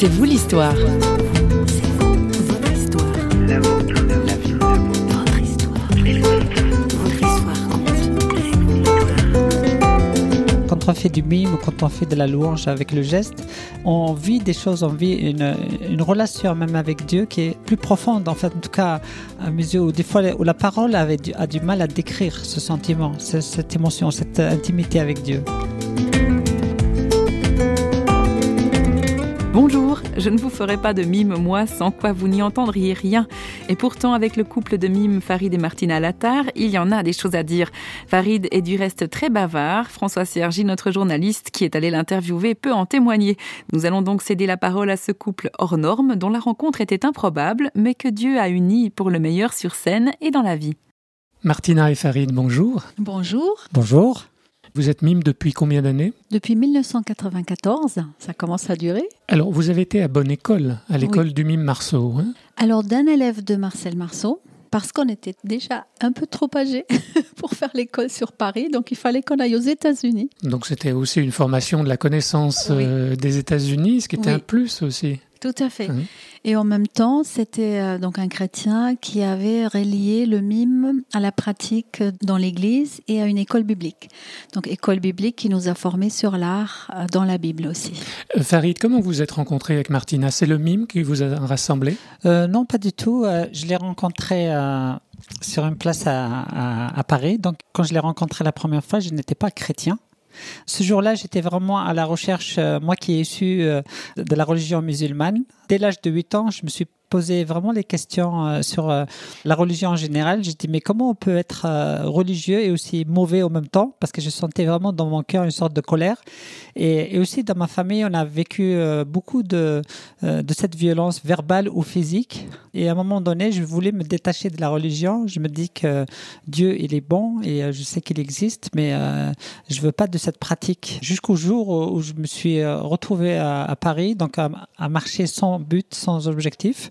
C'est vous l'histoire. Quand on fait du mime ou quand on fait de la louange avec le geste, on vit des choses, on vit une, relation même avec Dieu qui est plus profonde. En fait, en tout cas, à mes yeux, où des fois où la parole du- a du mal à décrire ce sentiment, ce- cette émotion, cette intimité avec Dieu. Bonjour, je ne vous ferai pas de mime, moi, sans quoi vous n'y entendriez rien. Et pourtant, avec le couple de mimes Farid et Martina Latar, il y en a des choses à dire. Farid est du reste très bavard. François Sergi, notre journaliste qui est allé l'interviewer, peut en témoigner. Nous allons donc céder la parole à ce couple hors norme, dont la rencontre était improbable, mais que Dieu a uni pour le meilleur sur scène et dans la vie. Martina et Farid, bonjour. Bonjour. Bonjour. Vous êtes mime depuis combien d'années Depuis 1994, ça commence à durer. Alors, vous avez été à bonne école, à l'école du mime Marceau. hein Alors, d'un élève de Marcel Marceau, parce qu'on était déjà un peu trop âgés pour faire l'école sur Paris, donc il fallait qu'on aille aux États-Unis. Donc, c'était aussi une formation de la connaissance Oui. euh, des États-Unis, ce qui était Oui. un plus aussi. Tout à fait. Mhm. Et en même temps, c'était euh, donc un chrétien qui avait relié le mime à la pratique dans l'Église et à une école biblique. Donc, école biblique qui nous a formés sur l'art euh, dans la Bible aussi. Euh, Farid, comment vous êtes rencontré avec Martina? C'est le mime qui vous a rassemblé? Euh, non, pas du tout. Je l'ai rencontré sur une place à, à- à Paris. Donc, quand je l'ai rencontré la première fois, je n'étais pas chrétien. Ce jour-là, j'étais vraiment à la recherche, euh, moi qui ai issu euh, de la religion musulmane. Dès l'âge de 8 ans, je me suis posé vraiment les questions euh, sur euh, la religion en général. J'ai dit, mais comment on peut être euh, religieux et aussi mauvais en même temps? Parce que je sentais vraiment dans mon cœur une sorte de colère. Et, aussi dans ma famille, on a vécu beaucoup de, de cette violence verbale ou physique. Et à un moment donné, je voulais me détacher de la religion. Je me dis que Dieu, il est bon et je sais qu'il existe, mais je veux pas de cette pratique. Jusqu'au jour où, je me suis retrouvé à, Paris, donc à marcher sans but, sans objectif.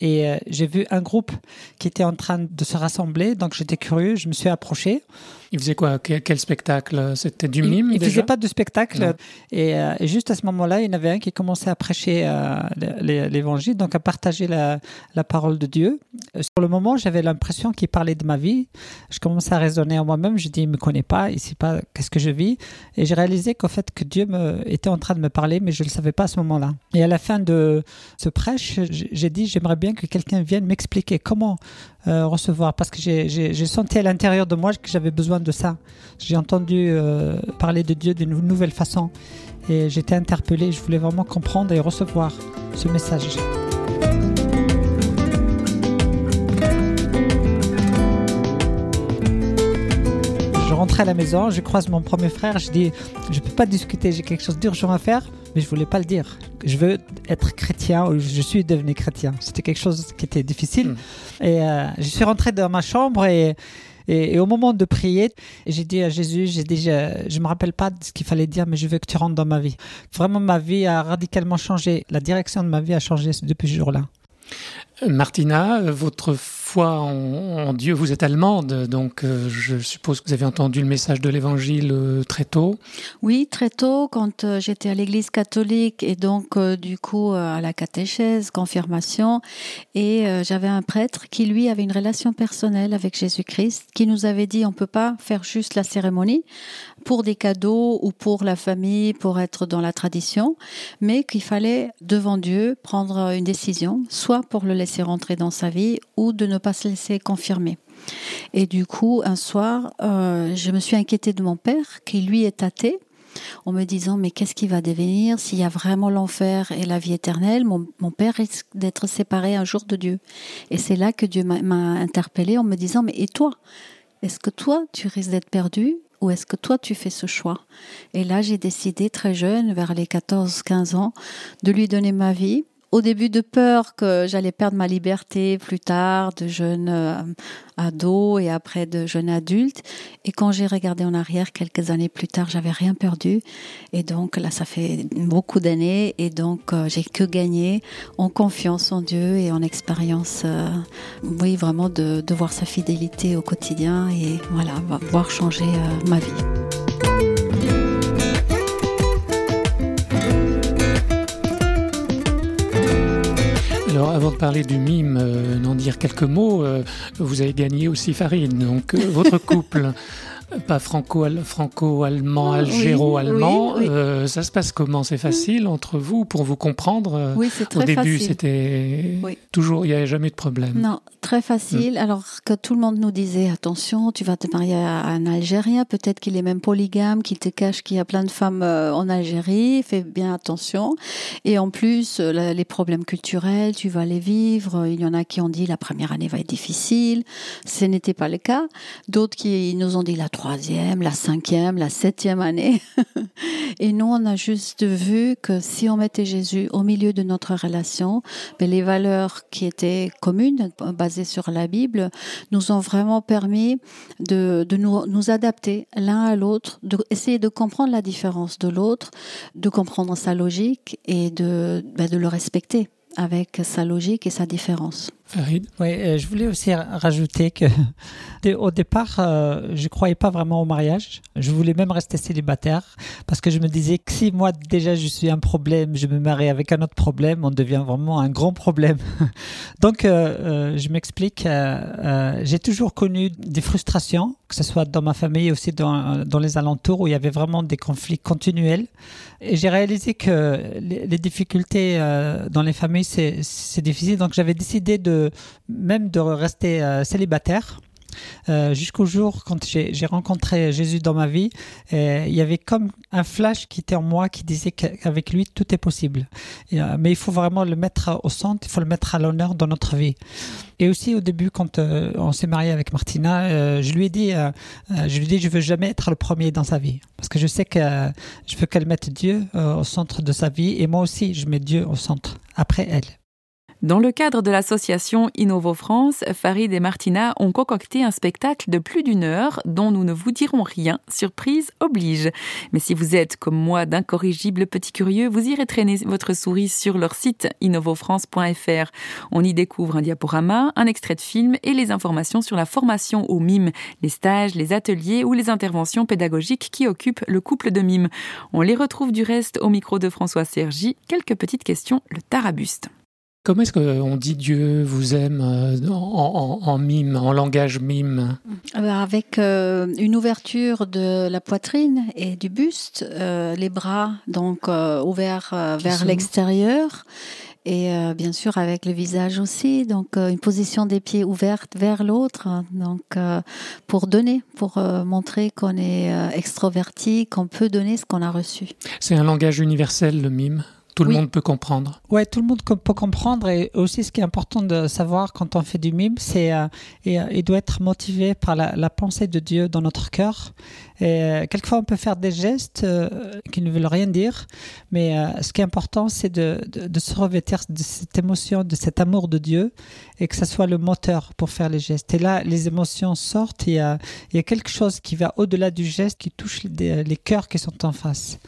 Et euh, j'ai vu un groupe qui était en train de se rassembler, donc j'étais curieux, je me suis approché. Il faisait quoi? Quel, quel spectacle? C'était du mime Il ne faisait pas de spectacle. Et, euh, et juste à ce moment-là, il y en avait un qui commençait à prêcher euh, l'évangile, donc à partager la, la parole de Dieu. Sur le moment, j'avais l'impression qu'il parlait de ma vie. Je commençais à raisonner en moi-même. Je dis, il me connaît pas, il sait pas qu'est-ce que je vis. Et j'ai réalisé qu'en fait, que Dieu me, était en train de me parler, mais je ne le savais pas à ce moment-là. Et à la fin de ce prêche, j'ai dit, j'aimerais bien que quelqu'un vienne m'expliquer comment euh, recevoir, parce que j'ai- senti à l'intérieur de moi que j'avais besoin de ça. J'ai entendu euh, parler de Dieu d'une nouvelle façon et j'étais interpellé. Je voulais vraiment comprendre et recevoir ce message. Je rentrais à la maison, je croise mon premier frère, je dis je peux pas discuter, j'ai quelque chose d'urgent à faire, mais je voulais pas le dire. Je veux être chrétien ou je suis devenu chrétien. C'était quelque chose qui était difficile. Mm. Et euh, je suis rentré dans ma chambre et, et, et au moment de prier, j'ai dit à Jésus, j'ai dit, je, je me rappelle pas de ce qu'il fallait dire, mais je veux que tu rentres dans ma vie. Vraiment, ma vie a radicalement changé. La direction de ma vie a changé depuis ce jour-là. Martina, votre foi en, Dieu, vous êtes allemande, donc euh, je suppose que vous avez entendu le message de l'évangile euh, très tôt. Oui, très tôt, quand euh, j'étais à l'église catholique et donc du coup à la catéchèse, confirmation, et j'avais un prêtre qui lui avait une relation personnelle avec Jésus-Christ, qui nous avait dit on peut pas faire juste la cérémonie pour des cadeaux ou pour la famille, pour être dans la tradition, mais qu'il fallait devant Dieu prendre une décision, soit pour le laisser rentrer dans sa vie ou de ne pas se laisser confirmer. Et du coup, un soir, euh, je me suis inquiétée de mon père, qui lui est athée, en me disant mais qu'est-ce qui va devenir s'il y a vraiment l'enfer et la vie éternelle? Mon, mon père risque d'être séparé un jour de Dieu. Et c'est là que Dieu m'a interpellée en me disant mais et toi? Est-ce que toi tu risques d'être perdu ou est-ce que toi tu fais ce choix? Et là j'ai décidé très jeune, vers les 14-15 ans, de lui donner ma vie au début de peur que j'allais perdre ma liberté plus tard, de jeune euh, ado et après de jeune adulte. Et quand j'ai regardé en arrière quelques années plus tard, j'avais rien perdu. Et donc là, ça fait beaucoup d'années. Et donc, euh, j'ai que gagné en confiance en Dieu et en expérience, euh, oui, vraiment de, de voir sa fidélité au quotidien et voilà, voir changer ma vie. Alors, avant de parler du mime, euh, dire quelques mots, euh, vous avez gagné aussi Farine, donc euh, votre couple. pas franco-allemand, franco algéro-allemand. Euh, ça se passe comment? C'est facile entre vous pour vous comprendre? Oui, c'est très Au début, facile. c'était toujours, il n'y avait jamais de problème. Non, très facile. Mm. Alors que tout le monde nous disait attention, tu vas te marier à un Algérien, peut-être qu'il est même polygame, qu'il te cache qu'il y a plein de femmes euh, en Algérie, fais bien attention. Et en plus, euh, les problèmes culturels, tu vas les vivre. Il y en a qui ont dit la première année va être difficile. Ce n'était pas le cas. D'autres qui nous ont dit la troisième, la cinquième, la septième année. Et nous, on a juste vu que si on mettait Jésus au milieu de notre relation, ben, les valeurs qui étaient communes, basées sur la Bible, nous ont vraiment permis de, nous, adapter l'un à l'autre, d'essayer de comprendre la différence de l'autre, de comprendre sa logique et de, ben, de le respecter avec sa logique et sa différence. Farid Oui, euh, je voulais aussi ra- rajouter que au départ, euh, je croyais pas vraiment au mariage. Je voulais même rester célibataire parce que je me disais que si moi déjà je suis un problème, je me marie avec un autre problème, on devient vraiment un grand problème. Donc, euh, je m'explique. J'ai toujours connu des frustrations, que ce soit dans ma famille aussi dans, dans les alentours où il y avait vraiment des conflits continuels. Et j'ai réalisé que les, difficultés dans les familles, c'est difficile. Donc, j'avais décidé de même de rester euh, célibataire. Euh, jusqu'au jour quand j'ai rencontré Jésus dans ma vie, euh, il y avait comme un flash qui était en moi qui disait qu'avec lui tout est possible. Mais il faut vraiment le mettre au centre, il faut le mettre à l'honneur dans notre vie. Et aussi au début quand on s'est marié avec Martina, je lui ai dit, je lui ai dit, je veux jamais être le premier dans sa vie parce que je sais que je veux qu'elle mette Dieu au centre de sa vie et moi aussi je mets Dieu au centre après elle. Dans le cadre de l'association Innovo France, Farid et Martina ont concocté un spectacle de plus d'une heure dont nous ne vous dirons rien, surprise oblige. Mais si vous êtes, comme moi, d'incorrigibles petits curieux, vous irez traîner votre souris sur leur site innovofrance.fr. On y découvre un diaporama, un extrait de film et les informations sur la formation au mime, les stages, les ateliers ou les interventions pédagogiques qui occupent le couple de mime. On les retrouve du reste au micro de François Sergi. Quelques petites questions, le tarabuste. Comment est-ce qu'on dit Dieu vous aime euh, en, en- en mime, en langage mime Euh, Avec euh, une ouverture de la poitrine et du buste, euh, les bras donc euh, ouverts vers l'extérieur et bien sûr avec le visage aussi, donc une position des pieds ouverte vers l'autre, hein, donc pour donner, pour montrer qu'on est extroverti, qu'on peut donner ce qu'on a reçu. C'est un langage universel, le mime. Tout le Oui. monde peut comprendre. Ouais, tout le monde peut comprendre et aussi ce qui est important de savoir quand on fait du mime, c'est euh, et, euh, il doit être motivé par la, la pensée de Dieu dans notre cœur. Et euh, quelquefois on peut faire des gestes euh, qui ne veulent rien dire, mais ce qui est important c'est de, de, de se revêtir de cette émotion, de cet amour de Dieu et que ça soit le moteur pour faire les gestes. Et là, les émotions sortent, il y a, il y a quelque chose qui va au-delà du geste, qui touche les, les cœurs qui sont en face.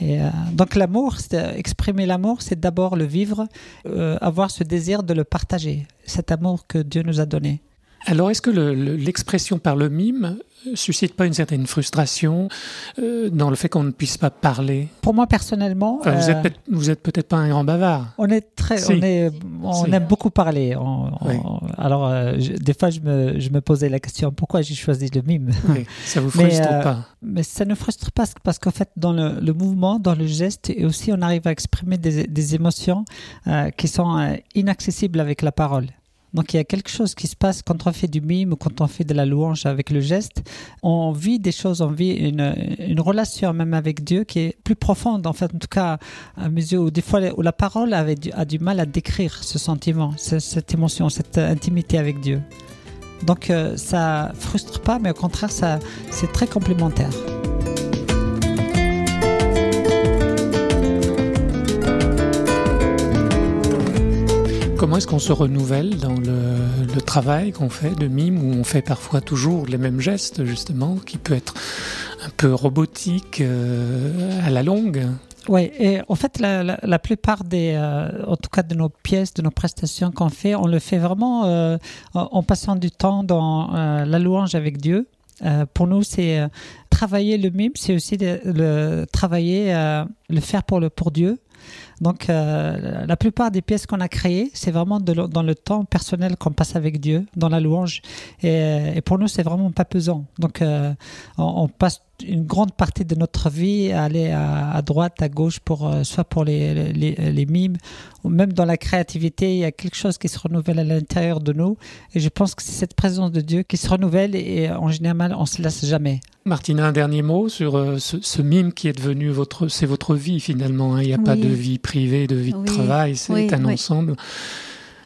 Et euh, donc l'amour, euh, exprimer l'amour, c'est d'abord le vivre, euh, avoir ce désir de le partager, cet amour que Dieu nous a donné. Alors, est-ce que le- le- l'expression par le mime euh, suscite pas une certaine frustration euh, dans le fait qu'on ne puisse pas parler? Pour moi personnellement, Enfin, Vous euh, êtes peut-être- pas un grand bavard. on est très, Si. on est, on Si. aime beaucoup parler. On- on- Oui. alors euh, je- des fois, je me, je me posais la question pourquoi j'ai choisi le mime? Oui, ça vous Mais, frustre euh, pas Mais ça ne frustre pas parce qu'en fait, dans le, le mouvement, dans le geste, et aussi on arrive à exprimer des, des émotions euh, qui sont euh, inaccessibles avec la parole. Donc il y a quelque chose qui se passe quand on fait du mime ou quand on fait de la louange avec le geste. On vit des choses, on vit une, une relation même avec Dieu qui est plus profonde, en fait, en tout cas à mes yeux, où des fois où la parole du- a du mal à décrire ce sentiment, ce- cette émotion, cette intimité avec Dieu. Donc euh, ça frustre pas, mais au contraire, ça, c'est très complémentaire. Comment est-ce qu'on se renouvelle dans le, travail qu'on fait de mime, où on fait parfois toujours les mêmes gestes, justement, qui peut être un peu robotique euh, à la longue? Oui, et en fait, la, plupart des, euh, en tout cas de nos pièces, de nos prestations qu'on fait, on le fait vraiment euh, en, passant du temps dans la louange avec Dieu. Pour nous, c'est travailler le mime, c'est aussi le travailler, le faire pour le pour Dieu. Donc, euh, la plupart des pièces qu'on a créées, c'est vraiment dans le temps personnel qu'on passe avec Dieu, dans la louange. Et, pour nous, c'est vraiment pas pesant. Donc, euh, on, passe une grande partie de notre vie à aller à, droite, à gauche, pour, euh, soit pour les, les, les, mimes, ou même dans la créativité, il y a quelque chose qui se renouvelle à l'intérieur de nous. Et je pense que c'est cette présence de Dieu qui se renouvelle et en général, on se lasse jamais. Martina, un dernier mot sur euh, ce, mime qui est devenu votre, c'est votre vie finalement. Hein. Il n'y a pas de vie privée, de vie de travail, c'est un ensemble.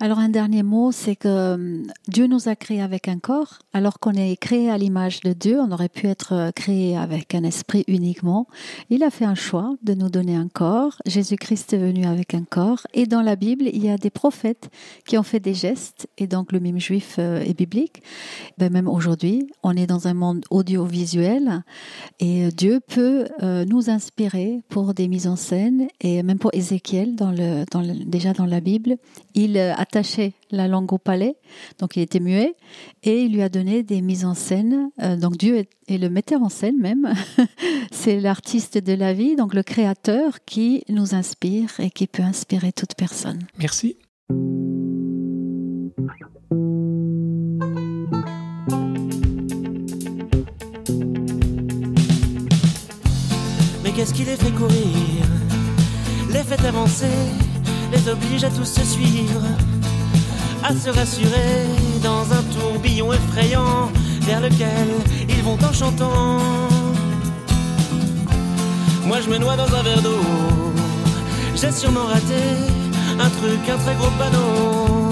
Alors un dernier mot, c'est que euh, Dieu nous a créés avec un corps, alors qu'on est créé à l'image de Dieu, on aurait pu être euh, créé avec un esprit uniquement. Il a fait un choix de nous donner un corps. Jésus-Christ est venu avec un corps. Et dans la Bible, il y a des prophètes qui ont fait des gestes, et donc le mime juif euh, est biblique. Ben, même aujourd'hui, on est dans un monde audiovisuel, et Dieu peut nous inspirer pour des mises en scène, et même pour Ézéchiel, déjà dans la Bible, il a attaché la langue au palais, donc il était muet, et il lui a donné des mises en scène. Euh, donc Dieu est, le metteur en scène même, c'est l'artiste de la vie, donc le créateur qui nous inspire et qui peut inspirer toute personne. Merci. Mais qu'est-ce qui les fait courir? Les fait avancer les oblige à tous se suivre à se rassurer dans un tourbillon effrayant vers lequel ils vont en chantant. Moi je me noie dans un verre d'eau, j'ai sûrement raté un truc, un très gros panneau.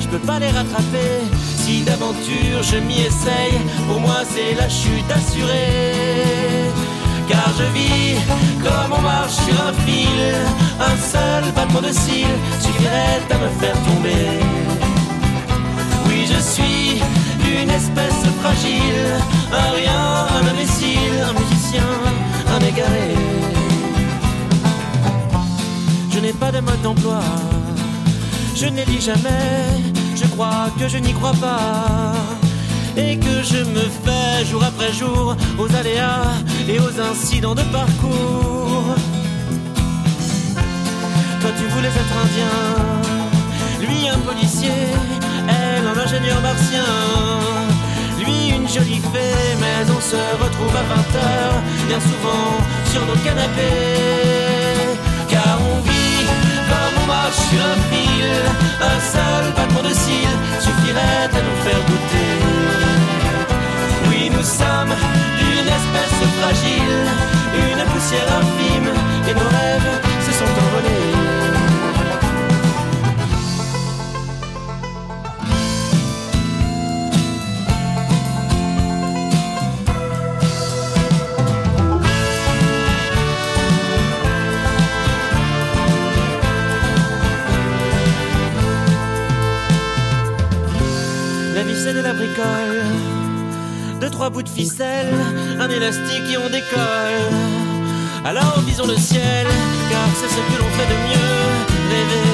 Je peux pas les rattraper si d'aventure je m'y essaye. Pour moi c'est la chute assurée. Car je vis comme on marche sur un fil, un seul battement de cils suffirait à me faire tomber. Je suis une espèce fragile, un rien, un imbécile, un musicien, un égaré. Je n'ai pas de mode d'emploi, je n'ai dit jamais, je crois que je n'y crois pas. Et que je me fais jour après jour aux aléas et aux incidents de parcours. Toi tu voulais être indien, lui un policier elle un ingénieur martien. Lui une jolie fée, mais on se retrouve à 20h, bien souvent sur nos canapés. Car on vit comme on marche sur un fil, un seul battement de cils suffirait à nous faire goûter. Nous sommes d'une espèce fragile, une poussière infime, et nos rêves se sont envolés. de la bricole. Trois bouts de ficelle, un élastique et on décolle. Alors visons le ciel, car c'est ce que l'on fait de mieux. Rêver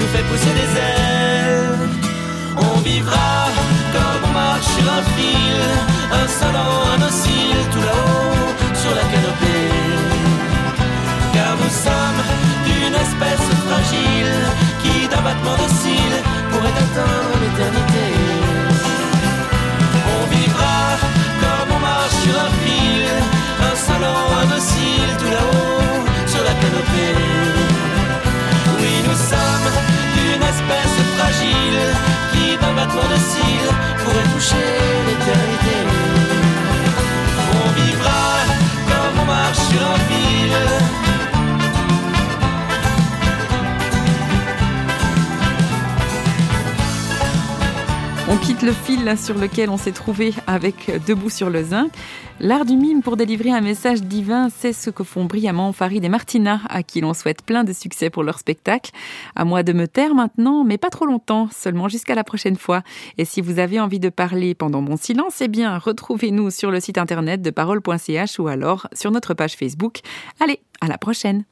nous fait pousser des ailes. On vivra comme on marche sur un fil, insolent, indocile, tout là-haut sur la canopée. Car nous sommes d'une espèce fragile qui d'un battement de qui, d'un battement de le fil sur lequel on s'est trouvé avec Debout sur le zinc. L'art du mime pour délivrer un message divin, c'est ce que font brillamment Farid et Martina, à qui l'on souhaite plein de succès pour leur spectacle. À moi de me taire maintenant, mais pas trop longtemps, seulement jusqu'à la prochaine fois. Et si vous avez envie de parler pendant mon silence, eh bien, retrouvez-nous sur le site internet de parole.ch ou alors sur notre page Facebook. Allez, à la prochaine!